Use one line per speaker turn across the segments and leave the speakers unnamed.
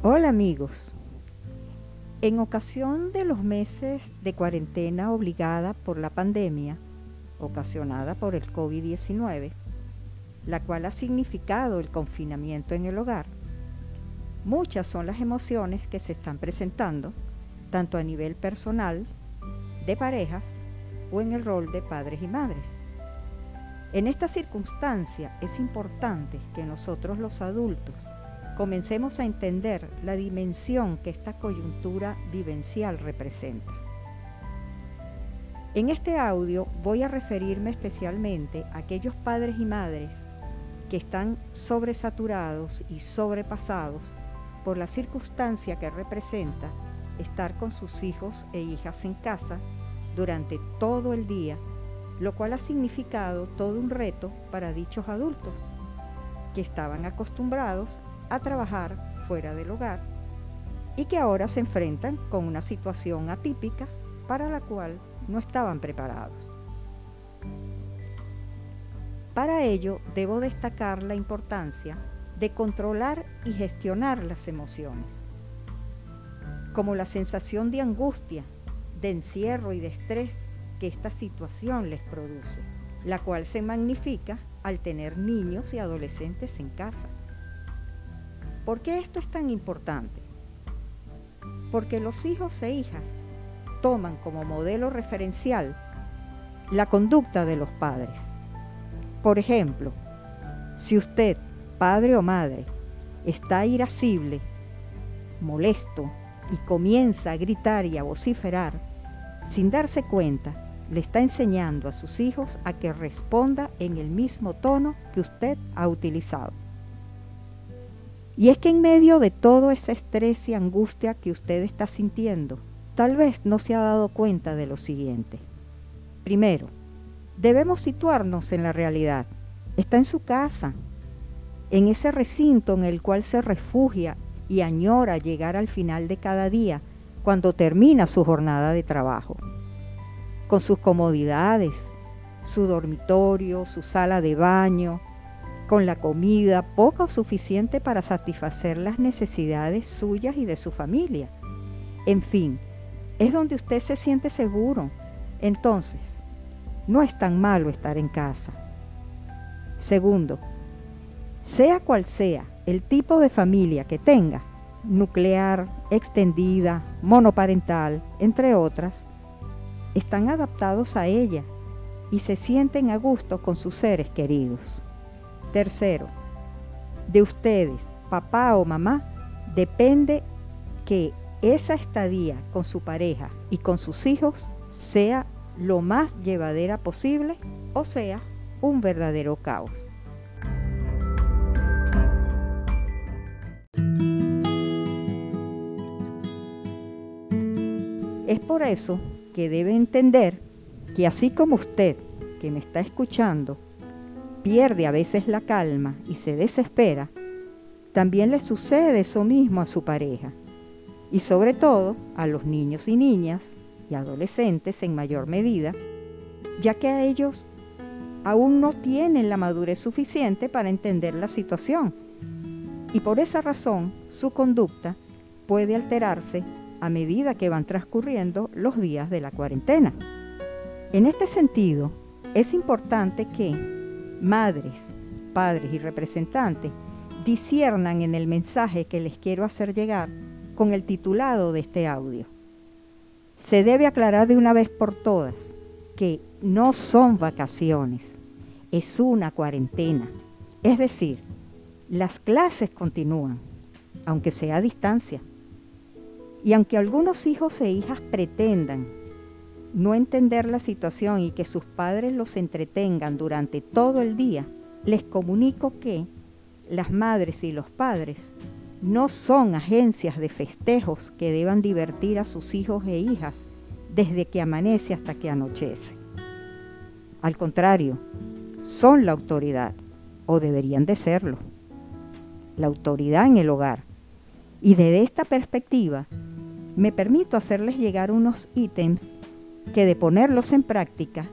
Hola amigos. En ocasión de los meses de cuarentena obligada por la pandemia, ocasionada por el COVID-19, la cual ha significado el confinamiento en el hogar, muchas son las emociones que se están presentando, tanto a nivel personal, de parejas o en el rol de padres y madres. En esta circunstancia es importante que nosotros los adultos comencemos a entender la dimensión que esta coyuntura vivencial representa. En este audio voy a referirme especialmente a aquellos padres y madres que están sobresaturados y sobrepasados por la circunstancia que representa estar con sus hijos e hijas en casa durante todo el día, lo cual ha significado todo un reto para dichos adultos, que estaban acostumbrados a trabajar fuera del hogar y que ahora se enfrentan con una situación atípica para la cual no estaban preparados. Para ello debo destacar la importancia de controlar y gestionar las emociones, como la sensación de angustia, de encierro y de estrés que esta situación les produce, la cual se magnifica al tener niños y adolescentes en casa. ¿Por qué esto es tan importante? Porque los hijos e hijas toman como modelo referencial la conducta de los padres. Por ejemplo, si usted, padre o madre, está irascible, molesto y comienza a gritar y a vociferar, sin darse cuenta, le está enseñando a sus hijos a que responda en el mismo tono que usted ha utilizado. Y es que en medio de todo ese estrés y angustia que usted está sintiendo, tal vez no se ha dado cuenta de lo siguiente. Primero, debemos situarnos en la realidad. Está en su casa, en ese recinto en el cual se refugia y añora llegar al final de cada día cuando termina su jornada de trabajo. Con sus comodidades, su dormitorio, su sala de baño, con la comida poca o suficiente para satisfacer las necesidades suyas y de su familia. En fin, es donde usted se siente seguro. Entonces, no es tan malo estar en casa. Segundo, sea cual sea el tipo de familia que tenga, nuclear, extendida, monoparental, entre otras, están adaptados a ella y se sienten a gusto con sus seres queridos. Tercero, de ustedes, papá o mamá, depende que esa estadía con su pareja y con sus hijos sea lo más llevadera posible o sea un verdadero caos. Es por eso que debe entender que así como usted que me está escuchando pierde a veces la calma y se desespera, también le sucede eso mismo a su pareja y sobre todo a los niños y niñas y adolescentes en mayor medida, ya que a ellos aún no tienen la madurez suficiente para entender la situación y por esa razón su conducta puede alterarse a medida que van transcurriendo los días de la cuarentena. En este sentido, es importante que madres, padres y representantes disiernan en el mensaje que les quiero hacer llegar con el titulado de este audio. Se debe aclarar de una vez por todas que no son vacaciones, es una cuarentena. Es decir, las clases continúan, aunque sea a distancia. Y aunque algunos hijos e hijas pretendan no entender la situación y que sus padres los entretengan durante todo el día, les comunico que las madres y los padres no son agencias de festejos que deban divertir a sus hijos e hijas desde que amanece hasta que anochece. Al contrario, son la autoridad, o deberían de serlo, la autoridad en el hogar. Y desde esta perspectiva, me permito hacerles llegar unos ítems que de ponerlos en práctica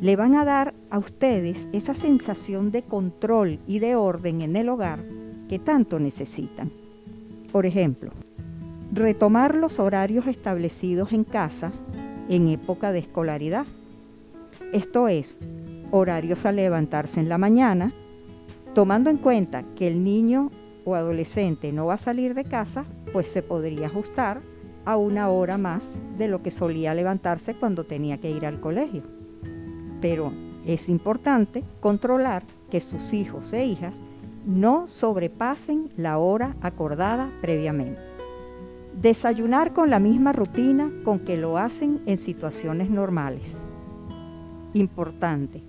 le van a dar a ustedes esa sensación de control y de orden en el hogar que tanto necesitan. Por ejemplo, retomar los horarios establecidos en casa en época de escolaridad. Esto es, horarios a levantarse en la mañana, tomando en cuenta que el niño o adolescente no va a salir de casa, pues se podría ajustar a una hora más de lo que solía levantarse cuando tenía que ir al colegio. Pero es importante controlar que sus hijos e hijas no sobrepasen la hora acordada previamente. Desayunar con la misma rutina con que lo hacen en situaciones normales. Importante.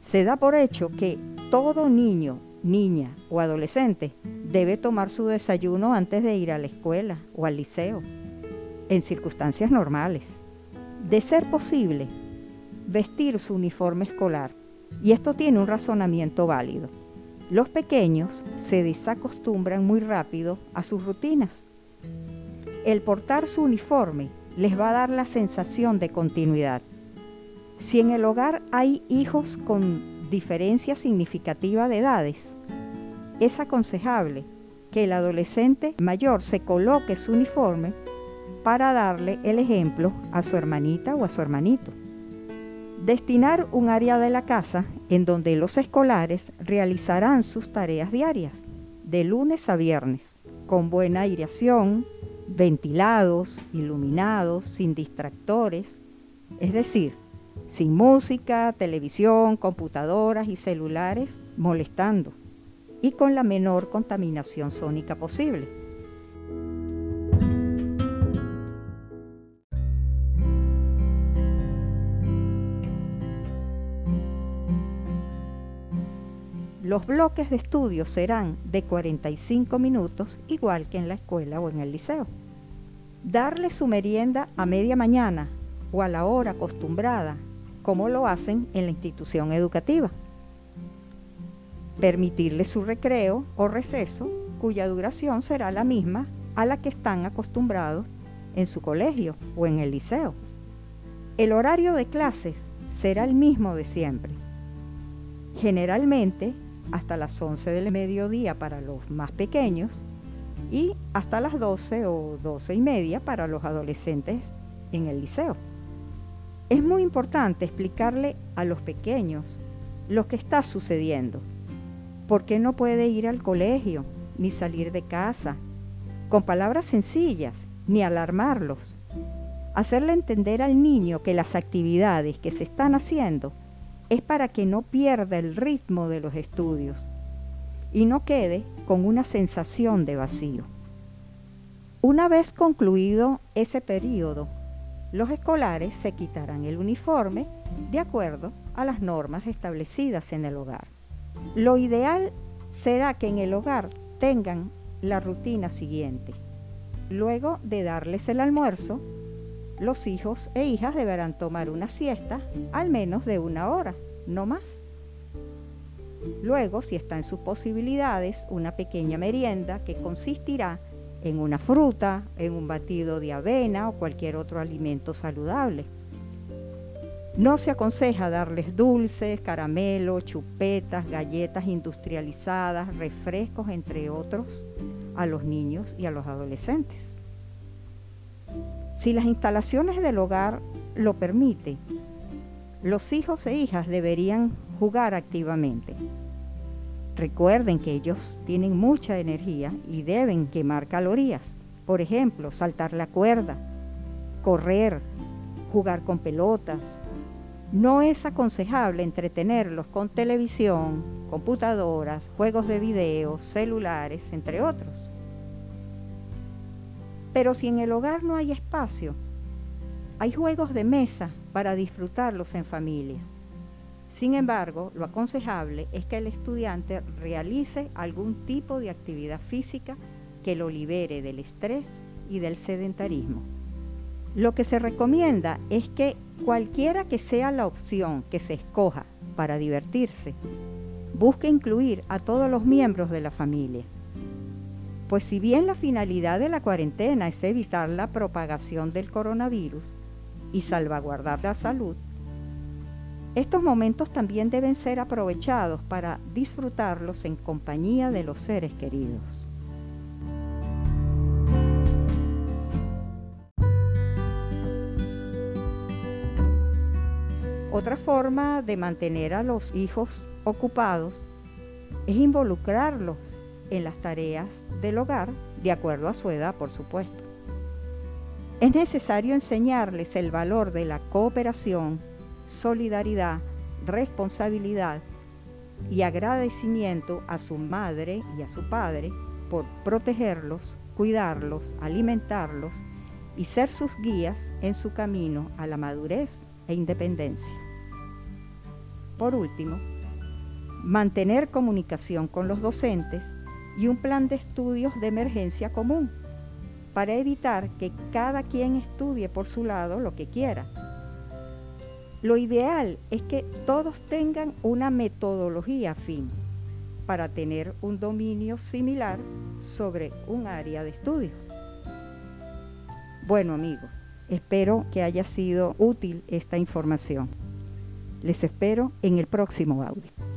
Se da por hecho que todo niño, niña o adolescente debe tomar su desayuno antes de ir a la escuela o al liceo, en circunstancias normales. De ser posible, vestir su uniforme escolar. Y esto tiene un razonamiento válido. Los pequeños se desacostumbran muy rápido a sus rutinas. El portar su uniforme les va a dar la sensación de continuidad. Si en el hogar hay hijos con diferencia significativa de edades, es aconsejable que el adolescente mayor se coloque su uniforme para darle el ejemplo a su hermanita o a su hermanito. Destinar un área de la casa en donde los escolares realizarán sus tareas diarias, de lunes a viernes, con buena aireación, ventilados, iluminados, sin distractores, es decir, sin música, televisión, computadoras y celulares molestando, y con la menor contaminación sónica posible. Los bloques de estudio serán de 45 minutos, igual que en la escuela o en el liceo. Darle su merienda a media mañana o a la hora acostumbrada, como lo hacen en la institución educativa. Permitirle su recreo o receso, cuya duración será la misma a la que están acostumbrados en su colegio o en el liceo. El horario de clases será el mismo de siempre. Generalmente hasta las 11 del mediodía para los más pequeños y hasta las 12 o 12 y media para los adolescentes en el liceo. Es muy importante explicarle a los pequeños lo que está sucediendo, por qué no puede ir al colegio ni salir de casa, con palabras sencillas, ni alarmarlos. Hacerle entender al niño que las actividades que se están haciendo es para que no pierda el ritmo de los estudios y no quede con una sensación de vacío. Una vez concluido ese periodo, los escolares se quitarán el uniforme de acuerdo a las normas establecidas en el hogar. Lo ideal será que en el hogar tengan la rutina siguiente. Luego de darles el almuerzo, los hijos e hijas deberán tomar una siesta al menos de una hora, no más. Luego, si está en sus posibilidades, una pequeña merienda que consistirá en una fruta, en un batido de avena o cualquier otro alimento saludable. No se aconseja darles dulces, caramelos, chupetas, galletas industrializadas, refrescos, entre otros, a los niños y a los adolescentes. Si las instalaciones del hogar lo permiten, los hijos e hijas deberían jugar activamente. Recuerden que ellos tienen mucha energía y deben quemar calorías. Por ejemplo, saltar la cuerda, correr, jugar con pelotas. No es aconsejable entretenerlos con televisión, computadoras, juegos de video, celulares, entre otros. Pero si en el hogar no hay espacio, hay juegos de mesa para disfrutarlos en familia. Sin embargo, lo aconsejable es que el estudiante realice algún tipo de actividad física que lo libere del estrés y del sedentarismo. Lo que se recomienda es que cualquiera que sea la opción que se escoja para divertirse, busque incluir a todos los miembros de la familia pues si bien la finalidad de la cuarentena es evitar la propagación del coronavirus y salvaguardar la salud, estos momentos también deben ser aprovechados para disfrutarlos en compañía de los seres queridos. Otra forma de mantener a los hijos ocupados es involucrarlos en las tareas del hogar, de acuerdo a su edad, por supuesto. Es necesario enseñarles el valor de la cooperación solidaridad, responsabilidad y agradecimiento a su madre y a su padre por protegerlos, cuidarlos, alimentarlos y ser sus guías en su camino a la madurez e independencia. Por último, mantener comunicación con los docentes y un plan de estudios de emergencia común para evitar que cada quien estudie por su lado lo que quiera. Lo ideal es que todos tengan una metodología afín para tener un dominio similar sobre un área de estudio. Bueno amigos, espero que haya sido útil esta información. Les espero en el próximo audio.